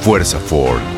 Fuerza Ford.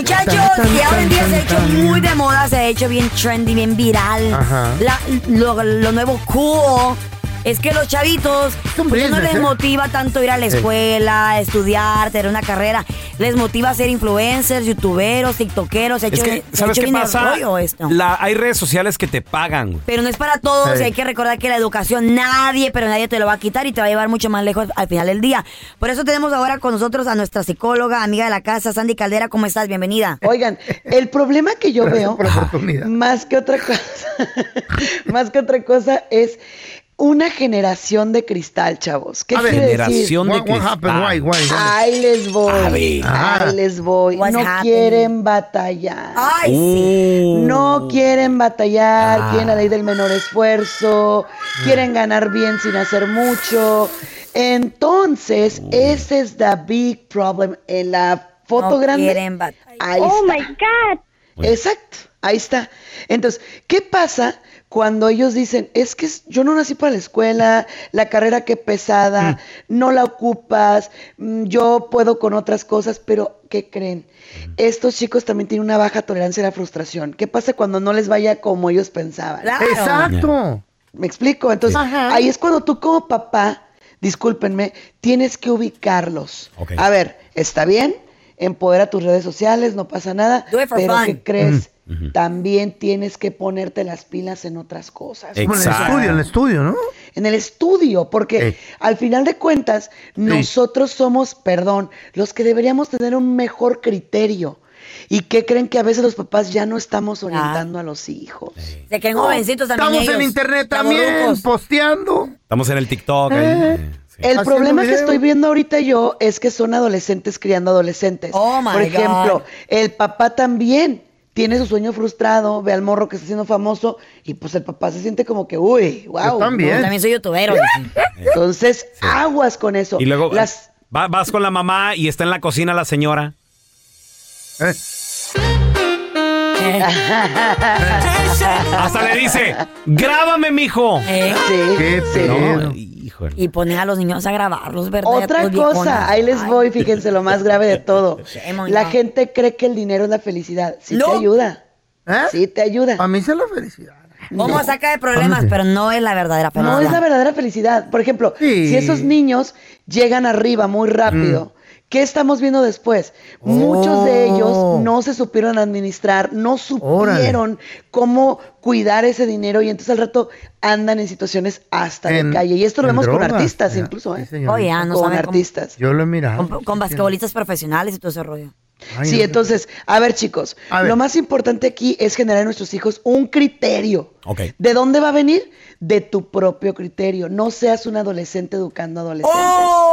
Muchachos, que ahora en día se ha hecho muy de moda, se ha hecho bien trendy, bien viral. Ajá. La- lo, lo nuevo cool es que los chavitos pues, no les motiva tanto ir a la escuela, estudiar, tener una carrera. Les motiva ser influencers, youtuberos, tiktokeros. Se ha Es hecho, que, se ha ¿sabes hecho qué pasa? rollo esto. La- hay redes sociales que te pagan. Pero no es para todos, Sí. y hay que recordar que la educación nadie, pero nadie te lo va a quitar y te va a llevar mucho más lejos al final del día. Por eso tenemos ahora con nosotros a nuestra psicóloga, amiga de la casa, Sandy Caldera. ¿Cómo estás? Bienvenida. Oigan, el problema que yo Gracias veo, por la oportunidad. más que otra cosa, más que otra cosa, es una generación de cristal, chavos. ¿Qué A ver, quiere decir? Generación de What, what happened? cristal. Why, why? Ahí les voy. A ver. Ah. Ahí les voy. What's no happening? quieren batallar. Ay, sí. Uh. No quieren batallar, Ah. quieren la ley del menor esfuerzo, quieren ganar bien sin hacer mucho. Entonces, ese es the big problem en la foto No grande. quieren batallar. Ahí Oh está. my God. Exacto, ahí está. Entonces, ¿qué pasa cuando ellos dicen, es que yo no nací para la escuela, la carrera que pesada, no la ocupas, mm, yo puedo con otras cosas, pero ¿qué creen? Estos chicos también tienen una baja tolerancia a la frustración. ¿Qué pasa cuando no les vaya como ellos pensaban? Claro. Exacto. ¿Me explico? Entonces, ahí es cuando tú como papá, discúlpenme, tienes que ubicarlos. A ver, está bien, empodera tus redes sociales, no pasa nada, Do it for pero fun. ¿qué crees? También tienes que ponerte las pilas en otras cosas. Exacto. Como en el estudio, en el estudio, ¿no? En el estudio, porque Eh. al final de cuentas, nosotros somos, perdón, los que deberíamos tener un mejor criterio. ¿Y qué creen que a veces los papás ya no estamos orientando a los hijos? Se creen jovencitos también Estamos en ellos. internet también, posteando. Estamos en el TikTok. Eh. Eh, sí. El problema que estoy viendo ahorita yo es que son adolescentes criando adolescentes. Oh, my Por ejemplo, God. el papá también tiene su sueño frustrado, ve al morro que está siendo famoso y pues el papá se siente como que, uy, wow. Yo también. Yo también soy youtubero. Entonces, aguas con eso. Y luego las va- vas con la mamá y está en la cocina la señora. Eh, Hasta le dice, grábame, mijo. Eh, sí, Qué sí. No, híjole. Y ponen a los niños a grabarlos, ¿verdad? Otra viejones. cosa, ahí les Ay. voy, fíjense lo más grave de todo. La gente cree que el dinero es la felicidad. Sí No. te ayuda. ¿Eh? Sí te ayuda. A mí se la felicidad. ¿Cómo saca de problemas? Pero no es la verdadera felicidad. No es la verdadera felicidad. Por ejemplo, Sí. si esos niños llegan arriba muy rápido, ¿qué estamos viendo después? Muchos de Oh. ellos no se supieron administrar, no supieron cómo cuidar ese dinero y entonces al rato andan en situaciones hasta En- de calle. Y esto lo vemos con artistas Ya, incluso, ¿eh? Oye, ah, no con cómo- artistas. Yo lo he mirado. Con, con basquetbolistas profesionales y todo ese rollo. Ay, sí, no. entonces, a ver chicos, A ver. lo más importante aquí es generar en nuestros hijos un criterio. Ok. ¿De dónde va a venir? De tu propio criterio. No seas un adolescente educando adolescentes. ¡Oh!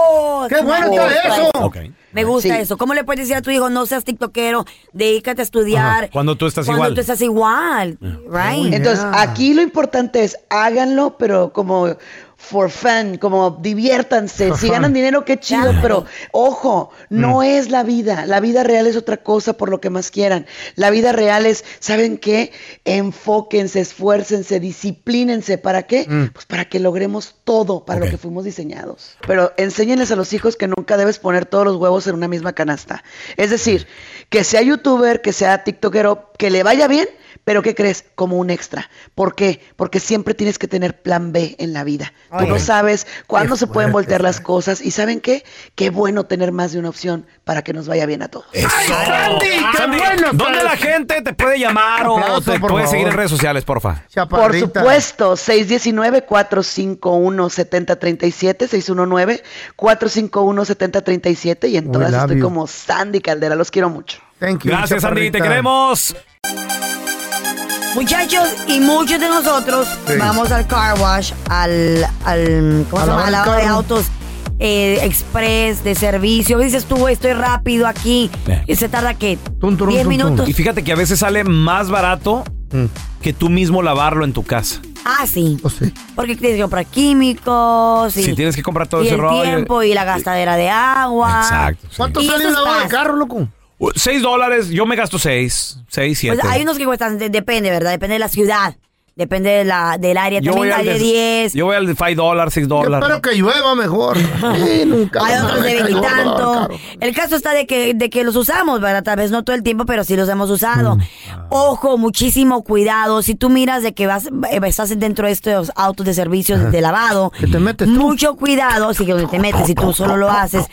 ¡Qué bueno Me está gusta eso! Me gusta Sí. eso. ¿Cómo le puedes decir a tu hijo, no seas tiktokero, dedícate a estudiar? Ajá. Cuando tú estás Cuando igual. tú estás igual, right? Entonces, Yeah. aquí lo importante es háganlo, pero como for fun, como diviértanse. Si ganan dinero, qué chido, Claro. pero ojo, no Mm. es la vida. La vida real es otra cosa por lo que más quieran. La vida real es, ¿saben qué? Enfóquense, esfuércense, disciplínense. ¿Para qué? Mm. Pues para que logremos todo para lo que fuimos diseñados. Pero enséñenles a los hijos que nunca debes poner todos los huevos en una misma canasta. Es decir, que sea youtuber, que sea tiktokero, que le vaya bien, pero ¿qué crees? Como un extra. ¿Por qué? Porque siempre tienes que tener plan B en la vida. Tú no sabes cuándo se pueden voltear las cosas. ¿Y saben qué? Qué bueno tener más de una opción para que nos vaya bien a todos. ¡Ay, Sandy! ¡Qué Sandy, bueno! ¿Dónde la gente te puede llamar o te por puede seguir en redes sociales, porfa? Por Chaparrita. supuesto, 619-451-7037, 619-451-7037 y en todas estoy como Sandy Caldera, los quiero mucho. Thank you, Gracias, Sandy. Te queremos. Muchachos, y muchos de nosotros Sí. vamos al car wash, al, al ¿cómo A se llama? lavado de autos eh, express, de servicio. Dices tú, estoy rápido aquí. Eh. Y se tarda, ¿qué? Tum, turum, 10 tum, tum. minutos. Y fíjate que a veces sale más barato Mm, que tú mismo lavarlo en tu casa. Ah, sí. sí. Porque tienes que comprar químicos. Y, Si tienes que comprar todo y ese el rollo. tiempo y la gastadera de agua. Exacto. sí. ¿Cuánto Y sale un lavado de carro, loco? Uh, Seis dólares, yo me gasto seis. Seis, siete. Pues hay unos que cuestan, de- depende, ¿verdad? Depende de la ciudad. Depende de la, del área. yo voy También al hay de 10. Yo voy al de 5 dólares, 6 Yo dólares. espero que llueva mejor. Sí, nunca. Hay otros de Nunca llueva, veintitanto. carro. El caso está de que, de que los usamos, ¿verdad? Tal vez no todo el tiempo, pero sí los hemos usado. Mm. Ojo, muchísimo cuidado. Si tú miras de que vas, eh, estás dentro de estos autos de servicios de lavado, Que te metes tú. mucho cuidado, que donde te metes si tú solo lo haces.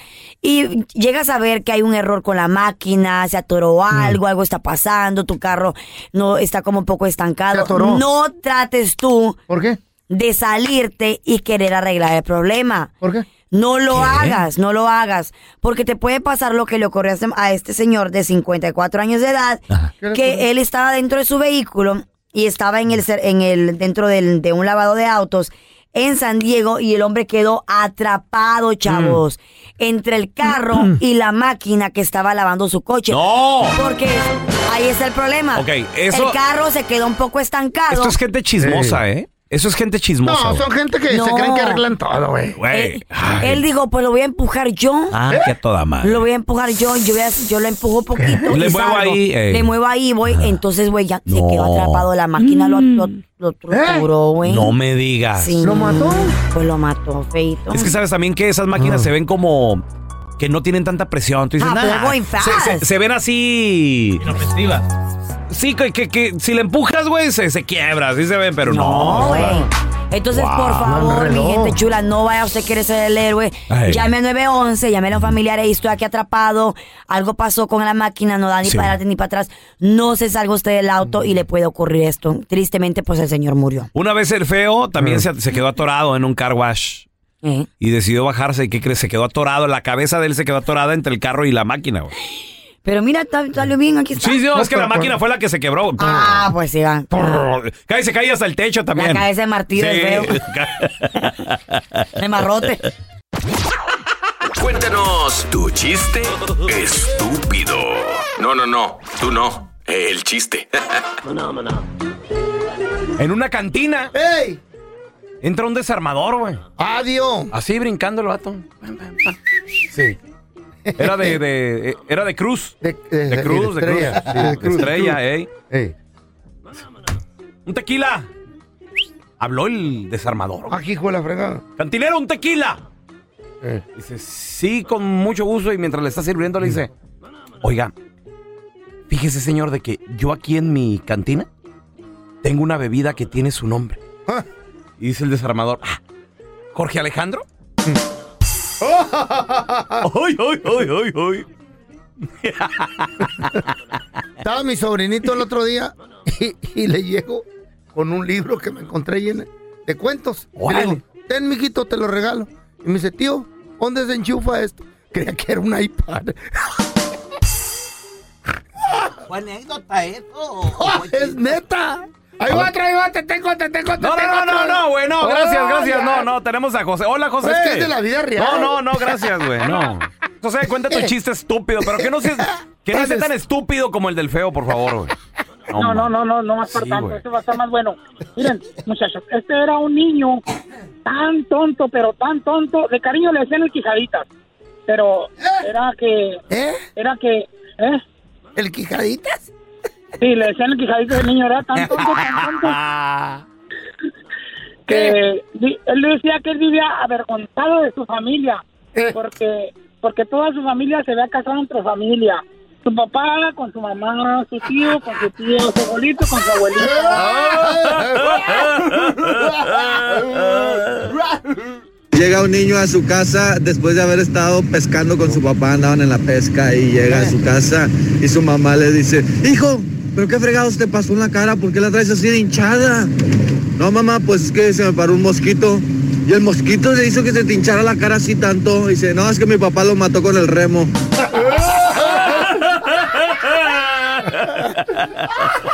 Y llegas a ver que hay un error con la máquina, se atoró Mm. algo, algo está pasando, tu carro no está como un poco Se estancado. atoró. No trates tú ¿Por qué? de salirte y querer arreglar el problema. ¿Por qué? No lo ¿Qué? hagas, no lo hagas, porque te puede pasar lo que le ocurrió a este- a este señor de 54 años de edad, que él estaba dentro de su vehículo y estaba en el en el dentro del- de un lavado de autos en San Diego y el hombre quedó atrapado, chavos, entre el carro y la máquina que estaba lavando su coche. ¡No! Porque ahí está el problema. Ok, eso- El carro se quedó un poco estancado. Esto es gente chismosa, ¿eh? Eso es gente chismosa. No, güey. son gente que No. se creen que arreglan todo, güey. Güey. Eh, Ay. él dijo, pues lo voy a empujar yo. Ah, que a toda madre. Lo voy a empujar yo, yo, voy a- yo lo empujo poquito. Le y muevo salgo. ahí, ey. Le muevo ahí, voy. Entonces, güey, ya se No. quedó atrapado. La máquina lo, lo, lo torturó, güey. No me digas. Sí. ¿Lo mató? Pues lo mató, feito. Es que sabes también que esas máquinas se ven como que no tienen tanta presión. Tú dices, Ah, pero "Nah". going se, fast. se- se ven así. Sí, que, que- que si le empujas, güey, se, se quiebra. Así se ven, pero no. No, güey. Entonces, Wow. por favor, mi gente chula, no vaya usted quiere ser el héroe. Ay. Llame a 911, llame a un familiar y estoy aquí atrapado. Algo pasó con la máquina, no da ni Sí. para adelante ni para atrás. No se salga usted del auto y le puede ocurrir esto. Tristemente, pues el señor murió. Una vez el feo también se, se quedó atorado en un car wash. ¿Eh? Y decidió bajarse. ¿Y qué crees? Se quedó atorado. La cabeza de él se quedó atorada entre el carro y la máquina, güey. Pero mira, salió bien, aquí está. Sí, sí, no, es que la pero- máquina fue la que se quebró. Ah, pues sí, va. Cae, se cae hasta el techo también. La cabeza de martillo es feo. De marrote. Cuéntanos tu chiste estúpido. No, no, no, tú no. El chiste. en una cantina ¡Ey! entra un desarmador, güey. ¡Adiós! Así brincando el vato. Sí. Era de, de- eh, era de cruz. De, de- De cruz, de cruz. estrella. Sí, De de cruz, estrella, cruz. ey. Ey. Un tequila. Habló el desarmador. Aquí, hijo de la fregada. Cantinero, un tequila. Eh. Dice, sí, con mucho gusto. Y mientras le está sirviendo, le dice, oiga, fíjese, señor, de que yo aquí en mi cantina tengo una bebida que tiene su nombre. Ah. Y dice el desarmador, "Ah, ¿Jorge Alejandro? ¡Ay, ay, ay, ay, ay! Estaba mi sobrinito el otro día y, y le llego con un libro que me encontré lleno de cuentos. Y le Órale. digo, ten, mijito, te lo regalo. Y me dice, tío, ¿dónde se enchufa esto? Creía que era un iPad. fue anécdota eso. es neta. Ahí va, ahí va, te tengo, te tengo, te No, tengo. no, no, no, otro. no, güey, no, gracias, Oh, gracias. ya. No, no, tenemos a José. Hola, José. Es que es de la vida real. No, no, no, gracias, güey, no. José, cuenta tu chiste estúpido, pero que no seas, que no sea tan estúpido como el del feo, por favor, güey. No, no, no, no, no a estar Sí, tanto, güey. este va a estar más bueno. Miren, muchachos, este era un niño tan tonto, pero tan tonto, de cariño le decían el quijaditas, pero era que, ¿Eh? era que, ¿eh? ¿El quijaditas? Sí, le decían el quijaditas, el niño era tan tonto, tan tonto, que él decía que él vivía avergonzado de su familia, porque, porque toda su familia se había casado entre familia. Su papá con su mamá, su tío con su tío, su abuelito con su abuelito. Llega un niño a su casa después de haber estado pescando con su papá, andaban en la pesca y llega a su casa y su mamá le dice, hijo, ¿pero qué fregados te pasó en la cara? ¿Por qué la traes así de hinchada? No, mamá, pues es que se me paró un mosquito. Y el mosquito le hizo que se te hinchara la cara así tanto. Y dice, no, es que mi papá lo mató con el remo.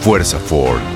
Fuerza Ford.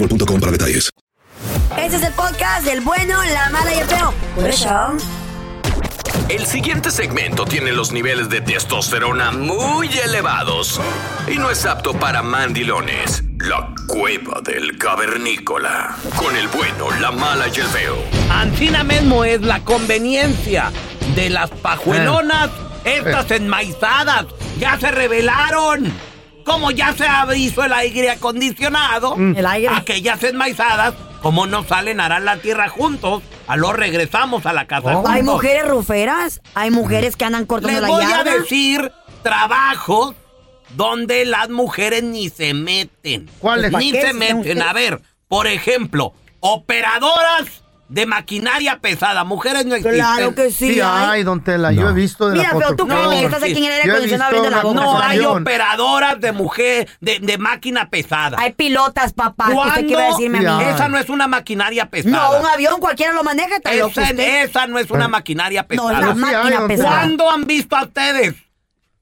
para detalles. Este es el podcast del bueno, la mala y el feo. Por eso. El siguiente segmento tiene los niveles de testosterona muy elevados y no es apto para mandilones. La cueva del cavernícola. Con el bueno, la mala y el feo. Antina mismo es la conveniencia de las pajuelonas, Eh. estas enmaizadas, ya se revelaron. Como ya se hizo el aire acondicionado, Mm. El aire. aquellas enmaizadas, como no salen, harán la tierra juntos, a lo regresamos a la casa juntos. Hay mujeres ruferas, hay mujeres que andan cortando Les la voy a decir trabajos donde las mujeres ni se meten. ¿Cuáles? Ni ¿Para qué se meten? A ver, por ejemplo, operadoras de maquinaria pesada. Mujeres no existen. Claro que sí. Sí, hay. ay, don Tela, yo he visto de Mira, la pero tú crees que estás aquí en el aire acondicionado abriendo la boca. No hay operadoras de mujer, de, de máquina pesada. Hay pilotas, papá. ¿Qué a decirme a mí? Esa no es una maquinaria pesada. No, un avión cualquiera lo maneja. Esa, esa no es una maquinaria No, pesada. la Pero sí hay, máquina pesada. ¿Cuándo han visto a ustedes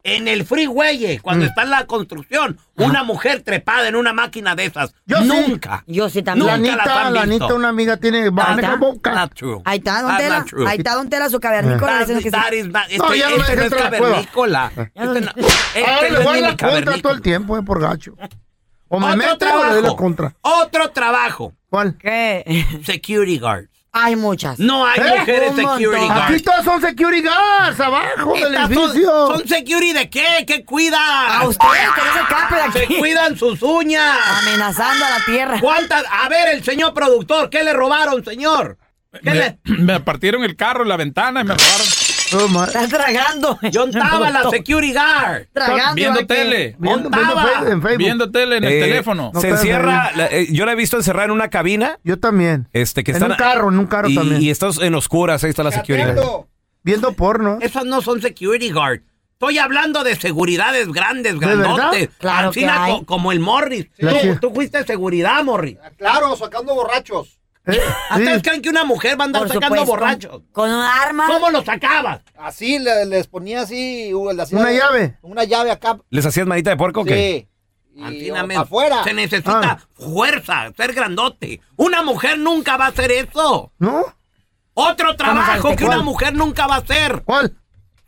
en el freeway, eh, cuando Mm. está en la construcción, una mujer trepada en una máquina de esas? Yo sí. Nunca. Yo sí La también. Nunca las Anita, la. Anita, una amiga tiene maneja está. boca. Ahí está, don Tela. Ahí está, don Tela, su cavernícola. That- que that is not- No, este ya no este no es dejes entrar a la cueva. cavernícola. Este no- este Ahora no le voy a es la contra todo el tiempo, eh, por gacho. O me mete o le doy la contra. Otro trabajo. ¿Cuál? ¿Qué? Security guards. Hay muchas. No hay ¿Eh? mujeres security montón. Aquí guards. todos son security guards, abajo del Estas son, edificio. son security de qué? ¿Qué cuidan? A usted que no se escape de Se aquí. cuidan sus uñas. Amenazando a la tierra. ¿Cuántas? A ver, el señor productor, ¿qué le robaron, señor? ¿Qué le- Me, me partieron el carro en la ventana y me robaron. Oh, Está tragando. Yo estaba la security guard. Tragando. Viendo tele. Viendo, viendo en Facebook. Viendo tele en el Eh, teléfono. No se encierra, la- eh, yo la he visto encerrada en una cabina. Yo también. Este, que En están, un carro, en un carro y, también. Y estás en oscuras, ahí está la security guard. Viendo porno. Esas no son security guard. Estoy hablando de seguridades grandes, grandotes. Claro que na- hay. co- como el Morris. La Tú, tú fuiste seguridad, Morris. Claro, sacando borrachos. Eh, ¿Ustedes sí. creen que una mujer va a andar Por sacando supuesto. borrachos? Con un arma. ¿Cómo lo sacabas? Así le- les ponía así. uh, le hacía- ¿Una llave? Una llave acá. ¿Les hacías manita de puerco o Sí. Y Antinamente, para afuera. Se necesita Ah. fuerza, ser grandote. Una mujer nunca va a hacer eso. ¿No? Otro trabajo que una mujer nunca va a hacer. ¿Cuál?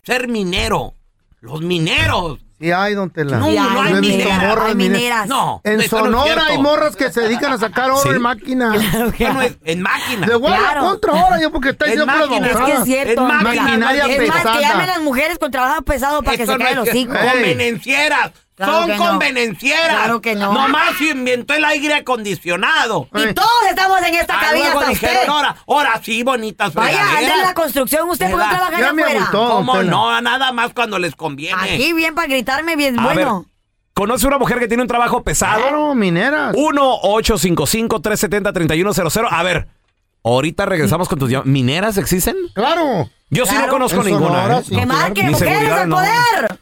Ser minero. Los mineros. Sí hay, don Tela. No, no hay mineras. morras hay mineras. mineras. No. En Sonora hay morras que se dedican a sacar oro ¿Sí? en máquina. Bueno, es- en máquina. Le voy a Claro. la contra ahora yo porque está En diciendo máquina. Es que es cierto. En maquinaria es más, pesada. que llamen las mujeres con trabajo pesado para que Eso se no caigan los que- hijos. Convenencieras. Claro Son no. convenencieras. Claro que no. Nomás se inventó el aire acondicionado. Y todos estamos en esta Ah, cabina luego hasta dijeron, usted. ahora, ahora sí, bonitas Vaya, anda en la construcción. ¿Usted por qué trabaja Ya me afuera? ¿Cómo no? Nada más cuando les conviene. Aquí bien para gritarme bien A bueno. ¿Conoce una mujer que tiene un trabajo pesado? Claro, mineras. 1-855-370-3100. A ver, ahorita regresamos con tus llamadas. ¿Mineras existen? Claro. Yo sí no Claro. conozco En ninguna. Sonora, ¿eh? sí. que marquen, Mi mujeres al no. poder.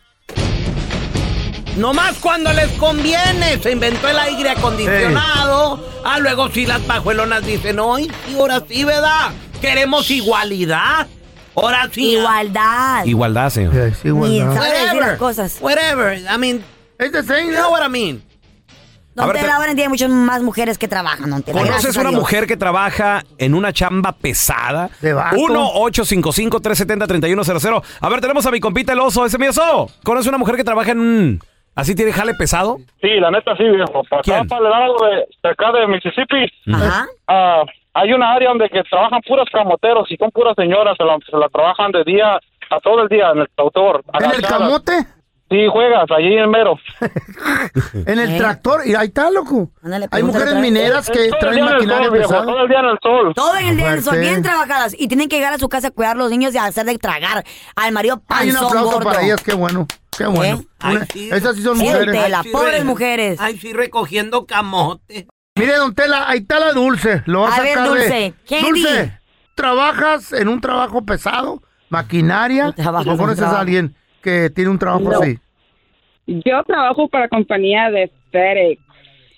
Nomás cuando les conviene. Se inventó el aire acondicionado. Ah, luego sí las pajuelonas dicen, hoy sí, ahora sí, ¿verdad? Queremos igualdad. Ahora sí. Igualdad. Igualdad, señor. Sí, sí, Ni igualdad. decir Whatever. las cosas. Whatever. I mean, Es de seis, you ¿no? know what I mean. A Don ver, Tela, te- ahora en día hay muchas más mujeres que trabajan, don Tela. ¿Conoces una mujer que trabaja en una chamba pesada? De vato. 1-855-370-3100. A ver, tenemos a mi compita el oso. Ese mi oso. ¿Conoces una mujer que trabaja en un... ¿Así tiene jale pesado? Sí, la neta sí, viejo. Para acá, ¿Quién? para el lado de, de acá de Mississippi, Ajá. ah, hay una área donde que trabajan puros camoteros y son puras señoras, se la, se la trabajan de día a todo el día en el tractor. ¿En el camote? Sí, juegas, allí en mero. En el ¿Eh? tractor. Y ahí está, loco. Ándale, Hay pregúntale mujeres otra vez. mineras que Todo el traen día en el maquinaria sol, viejo, pesada. todo el día en el sol. Todo en el día del sol, Fuerte. bien trabajadas. Y tienen que llegar a su casa a cuidar a los niños y a hacer de tragar al marido Hay un panzón aplauso gordo. para ellas, qué bueno. Qué bueno. Ay, Una- sí. Esas sí son Sí, mujeres. Tela. las sí, pobres re- mujeres. Ay, sí, recogiendo camote. Mire, don Tela, ahí está la Dulce. Lo va a, A ver, sacar de- Dulce, Candy. Dulce, ¿trabajas en un trabajo pesado? ¿Maquinaria? ¿O en un conoces trabajo. a alguien que tiene un trabajo No. así? Yo trabajo para compañía de FedEx.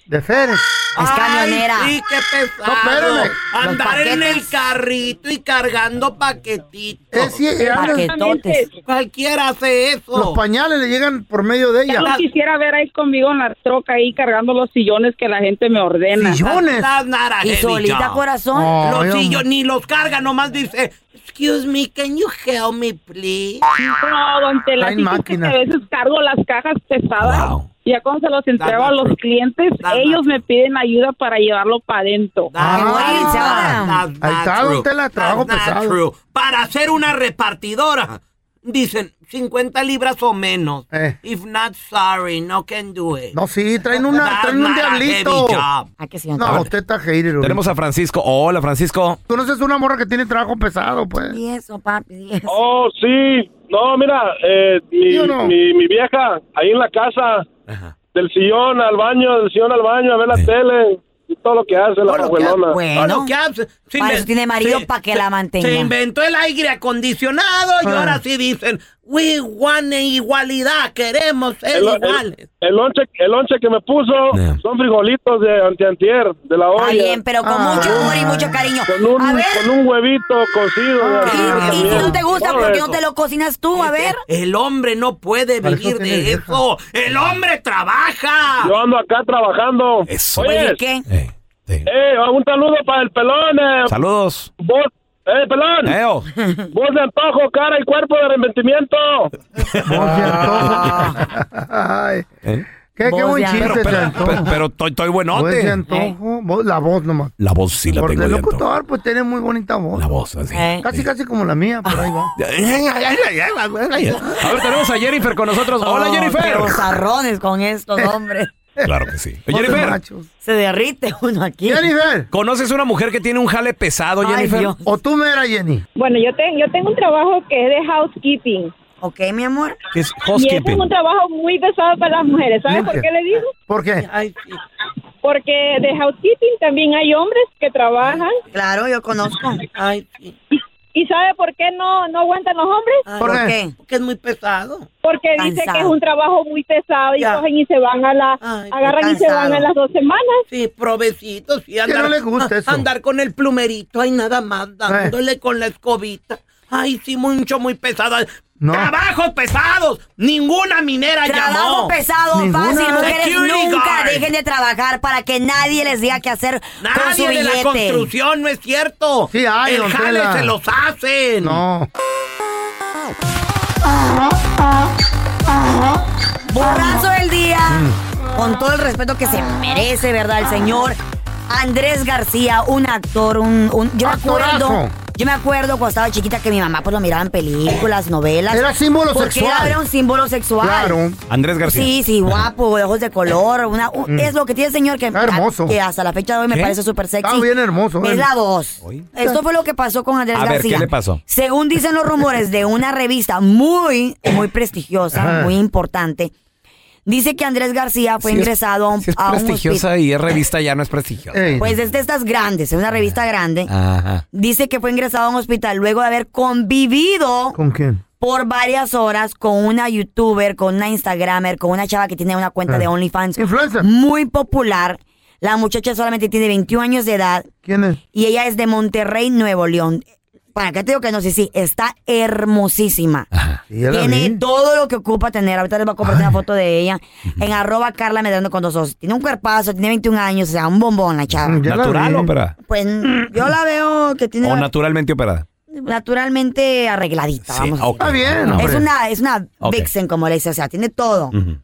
¿De Férez? Es camionera. Ay, sí, qué pesado. No, espérame. Andar en el carrito y cargando paquetitos. Es, sí, ella- Paquetotes. Cualquiera hace eso. los pañales le llegan por medio de ella. lo quisiera ver ahí conmigo en la troca ahí cargando los sillones que la gente me ordena. Sillones. A Y solita, corazón. Oh, Los yo- sillones ni los carga, nomás dice, excuse me, can you help me, please? No, don Tela, porque máquinas. a veces cargo las cajas pesadas. Wow. Ya cuando se los entrego a los clientes, That's ellos me piden ayuda para llevarlo para adentro. That's Ahí está, true. don Tela, trabajo pesado. true. Para ser una repartidora, dicen 50 libras o menos. Eh. If not, sorry, no can do it. No, sí, traen, una, traen un a diablito. ¿A qué señor? No, usted está hater. Tenemos a Francisco. Hola, Francisco. ¿Conoces una morra que tiene trabajo pesado, pues? Y eso, papi. y eso. Oh, sí. No, mira, eh, mi, ¿Sí no? mi, mi vieja, ahí en la casa, del sillón al baño, del sillón al baño, a ver la tele, todo lo que hace la que abuelona. Todo Bueno, lo que hace. Sí, para eso tiene marido sí, para que se- la mantenga. Se inventó el aire acondicionado y Ah. ahora sí dicen, we want igualdad, queremos ser El, el, iguales. el lonche, el lonche que me puso Yeah. son frijolitos de antiantier, de la olla. Está bien, pero con Ah. mucho amor y mucho cariño. Con un, A ver, con un huevito cocido. de y, si no te gusta, ¿por qué no te lo cocinas tú? A ver. El hombre no puede vivir de eso. El hombre trabaja. Yo ando acá trabajando. Eso. Oye, ¿qué? Sí. eh, un saludo para el pelón. Eh, Saludos. vos, eh, pelón. Eo. Voz de antojo, cara y cuerpo de arrepentimiento. Voz de antojo. Ay, ¿Eh? qué, qué buen chiste Pero, pero, antojo. pero, pero estoy, estoy Voz de buenote. antojo. Voz- la voz nomás. La voz sí la Porque tengo el de antojo. locutor, pues tiene muy bonita voz. La voz, así. Eh. Casi, casi como la mía, por ahí va. A ver, tenemos a Jennifer con nosotros. Hola, Oh, Jennifer. Qué bozarrones con estos hombres. Claro que sí. Jennifer. Se derrite uno aquí. Jennifer. ¿conoces una mujer que tiene un jale pesado, Ay, Jennifer? Dios. O tú me eras Jenny. Bueno, yo, te- yo tengo un trabajo que es de housekeeping. Ok, mi amor. ¿Qué es Y ese es housekeeping? un trabajo muy pesado para las mujeres. ¿Sabes por qué le digo? ¿Por qué? Ay. Porque de housekeeping también hay hombres que trabajan Claro, yo conozco. Ay, sí. ¿Y sabe por qué no, no aguantan los hombres? ¿Por qué? Porque es muy pesado. Porque dice que es un trabajo muy pesado y Ya. cogen y se van a la, agarran y se van a las dos semanas. Sí, provecitos. Sí, andar, no le gusta eso? andar con el plumerito, ay, nada más, dándole con la escobita. Ay, sí, mucho, muy pesada. ¡Trabajos pesados! ¡Ninguna minera Trabajo llamó! pesado, fácil. Mujeres Security nunca guard. dejen de trabajar para que nadie les diga qué hacer con su Nadie de la billete. construcción, no es cierto. Sí hay, El don jale Tela. se los hacen. No. Borrazo del día. Mm. Con todo el respeto que se merece, ¿verdad? El señor Andrés García, un actor, un... un- yo Actorazo. acuerdo... Yo me acuerdo cuando estaba chiquita que mi mamá pues lo miraba en películas, novelas. Era símbolo porque sexual. Era, era un símbolo sexual. Claro. Andrés García. Sí, sí, guapo, de ojos de color. Una, un- Mm. Es lo que tiene el señor que, hermoso. que hasta la fecha de hoy me ¿Qué? parece súper sexy. Está bien hermoso, Es la voz. Esto fue lo que pasó con Andrés A ver, García. ¿qué le pasó? Según dicen los rumores de una revista muy, muy prestigiosa, Ajá. muy importante, dice que Andrés García fue Si es- ingresado a un, Si es a un prestigiosa hospital. y es revista, ya no es prestigiosa. Pues es de estas grandes, es una revista grande. Ajá. Dice que fue ingresado a un hospital luego de haber convivido ¿Con quién? por varias horas con una youtuber, con una instagramer, con una chava que tiene una cuenta Ah. de OnlyFans Influencer. muy popular. La muchacha solamente tiene 21 años de edad ¿Quién es? y ella es de Monterrey, Nuevo León. ¿Para qué te digo que no sé si está hermosísima? Sí, Tiene todo lo que ocupa tener. Ahorita les voy a compartir una foto de ella en arroba Carla Medrano con dos ojos. Tiene un cuerpazo, tiene 21 años, o sea, un bombón la chava. ¿Natural o operada? Pues yo la veo que tiene ¿O naturalmente operada? naturalmente arregladita, vamos a. Está bien, es hombre. una, es una vixen, como le dice, o sea, tiene todo. Ujú.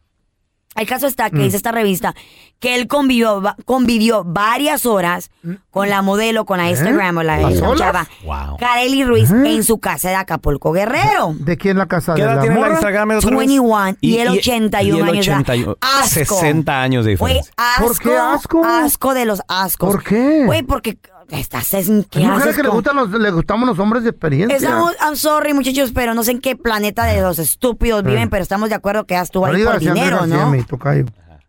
El caso está que Mm. dice esta revista que él convivió, convivió varias horas con la modelo, con la Instagram o la, chava, Wow. Kareli Ruiz, en su casa de Acapulco Guerrero. ¿De quién la casa ¿Qué de edad la tiene la? Instagram otra vez? 21 y, él 81 y años de edad. 81. Asco. 60 años de diferencia. asco. ¿Por qué asco? Asco de los ascos. ¿Por qué? Güey, porque estás en qué Hay mujeres que le, gustan los, le gustamos los hombres de experiencia. Estamos, I'm sorry, muchachos, pero no sé en qué planeta de los estúpidos viven, pero estamos de acuerdo que ya estuvo ahí por dinero, ¿no? tocayo.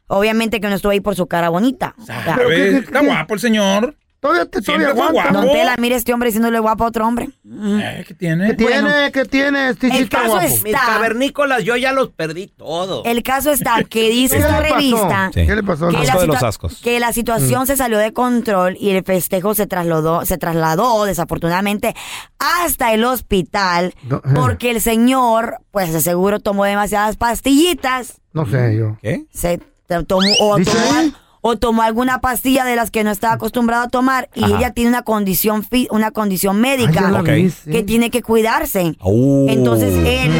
Obviamente que no estuvo ahí por su cara bonita. O sea, Pero qué- qué- Está qué- guapo el señor. Todavía, te, todavía aguanta. guapo. Don Tela, mire este hombre diciéndole guapo a otro hombre. Mm. Eh, ¿Qué tiene? ¿Qué tiene? Bueno, ¿Qué tiene? Este el está caso guapo. es- Mis Está. cavernícolas, yo ya los perdí todos. El caso está que dice ¿Qué esta revista Sí. ¿Qué le pasó? que Asco la, de los ascos. que la situación se salió de control y el festejo se trasladó, se trasladó desafortunadamente hasta el hospital No, eh. porque el señor, pues de seguro tomó demasiadas pastillitas, No sé yo. ¿Qué? se tomó o ¿Dice tomó? O tomó alguna pastilla de las que no estaba acostumbrado a tomar y Ajá. ella tiene una condición fi- una condición médica que tiene que cuidarse. Uh. Entonces él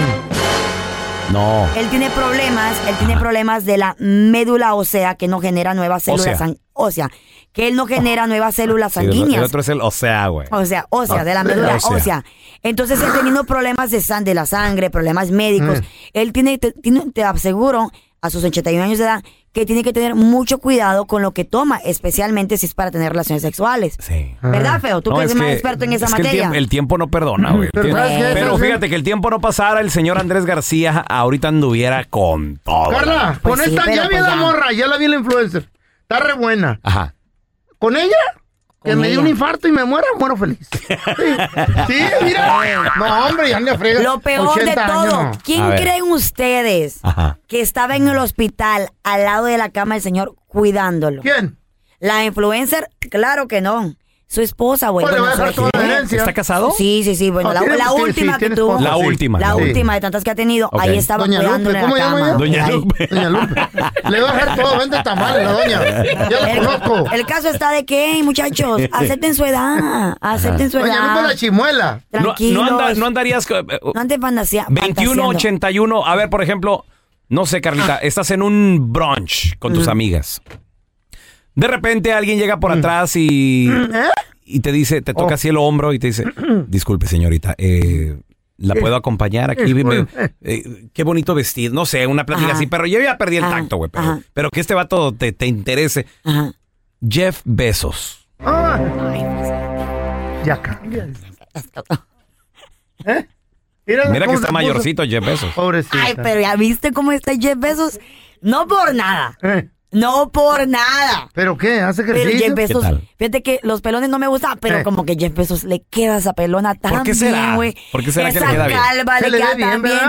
No. él tiene problemas, él tiene problemas de la médula ósea que no genera nuevas células Ósea. ósea, que él no genera nuevas células Sí, el, el sanguíneas. otro es el o sea, güey. O sea, ósea, Ah, de la médula ósea. ósea. Entonces, él teniendo problemas de, san- de la sangre, problemas médicos, Mm. él tiene, te, tiene- te aseguro, a sus 81 años de edad, que tiene que tener mucho cuidado con lo que toma, especialmente si es para tener relaciones sexuales. Sí. ¿Verdad, Feo? Tú No, que eres es más que- experto en esa es que el materia. tiempo, el tiempo no perdona, güey. Pero fíjate que el tiempo no pasara, el señor Andrés García ahorita anduviera con todo. Carla, Pues con sí, esta ya vi pues la ya. morra, ya la vi la influencer. Está re buena. Ajá. ¿Con ella? Que me dio un infarto y me muera, muero feliz. Sí, sí mira. No, hombre, ya le frega. Lo peor de 80 años, todo. ¿quién creen ustedes Ajá. que estaba en el hospital al lado de la cama del señor cuidándolo? ¿Quién? La influencer, claro que no. Su esposa, güey. Bueno, toda la herencia. ¿Está casado? Sí, sí, sí. Bueno, la, sí, última que tuvo. esposa, La última. La Sí. última de tantas que ha tenido. Ahí estaba Doña Lupe, ¿cómo la cama. Doña. Lupe. Doña Lupe. Le va a dejar todo, vende tamales la doña. Ya la El, conozco. el caso está de que, muchachos, acepten su edad. Acepten su Doña Lupe edad. la chimuela. No, Tranquilos. no, anda- no andarías. eh, eh, No. 21, fantaseando. 81. A ver, por ejemplo, no sé, Carlita, Ah. estás en un brunch con tus amigas. De repente alguien llega por atrás y, ¿Eh? y te dice, te toca Oh. así el hombro y te dice, disculpe señorita, eh, ¿la puedo acompañar aquí? Me- eh, qué bonito vestir, no sé, una plática Ajá. así, pero yo ya perdí el tacto, güey. Pero, pero que este vato te, te interese. Ajá. Jeff Bezos. Ah, ya cambia. ¿Eh? Mira, Mira que está mayorcito Jeff Bezos. Pobrecita. Ay, pero ya viste cómo está Jeff Bezos. No por nada. No por nada. ¿Pero qué? ¿Hace Pero ejercicio? Jeff Bezos, ¿Qué tal? fíjate que los pelones no me gustan, pero Eh. como que Jeff Bezos le queda esa pelona tan ¿Por qué bien, será? güey. ¿Por qué será que le Esa queda bien? calva Se le le queda bien, tan bien.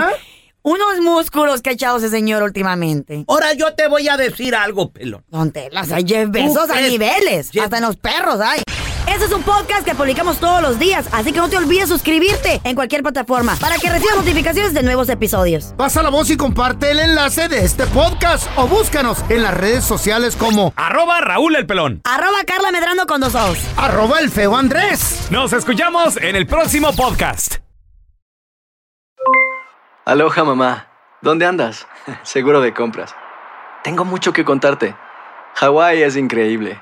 Unos músculos que ha echado ese señor últimamente. Ahora yo te voy a decir algo, pelón. Tontelas, hay Jeff Bezos a niveles. Jeff- Hasta en los perros hay. Este es un podcast que publicamos todos los días, así que no te olvides suscribirte en cualquier plataforma para que recibas notificaciones de nuevos episodios. Pasa la voz y comparte el enlace de este podcast o búscanos en las redes sociales como Arroba Raúl el Pelón. Arroba Carla Medrano con dos ojos. arroba el feo Andrés. Nos escuchamos en el próximo podcast. Aloha mamá, ¿dónde andas? Seguro de compras. Tengo mucho que contarte. Hawái es increíble.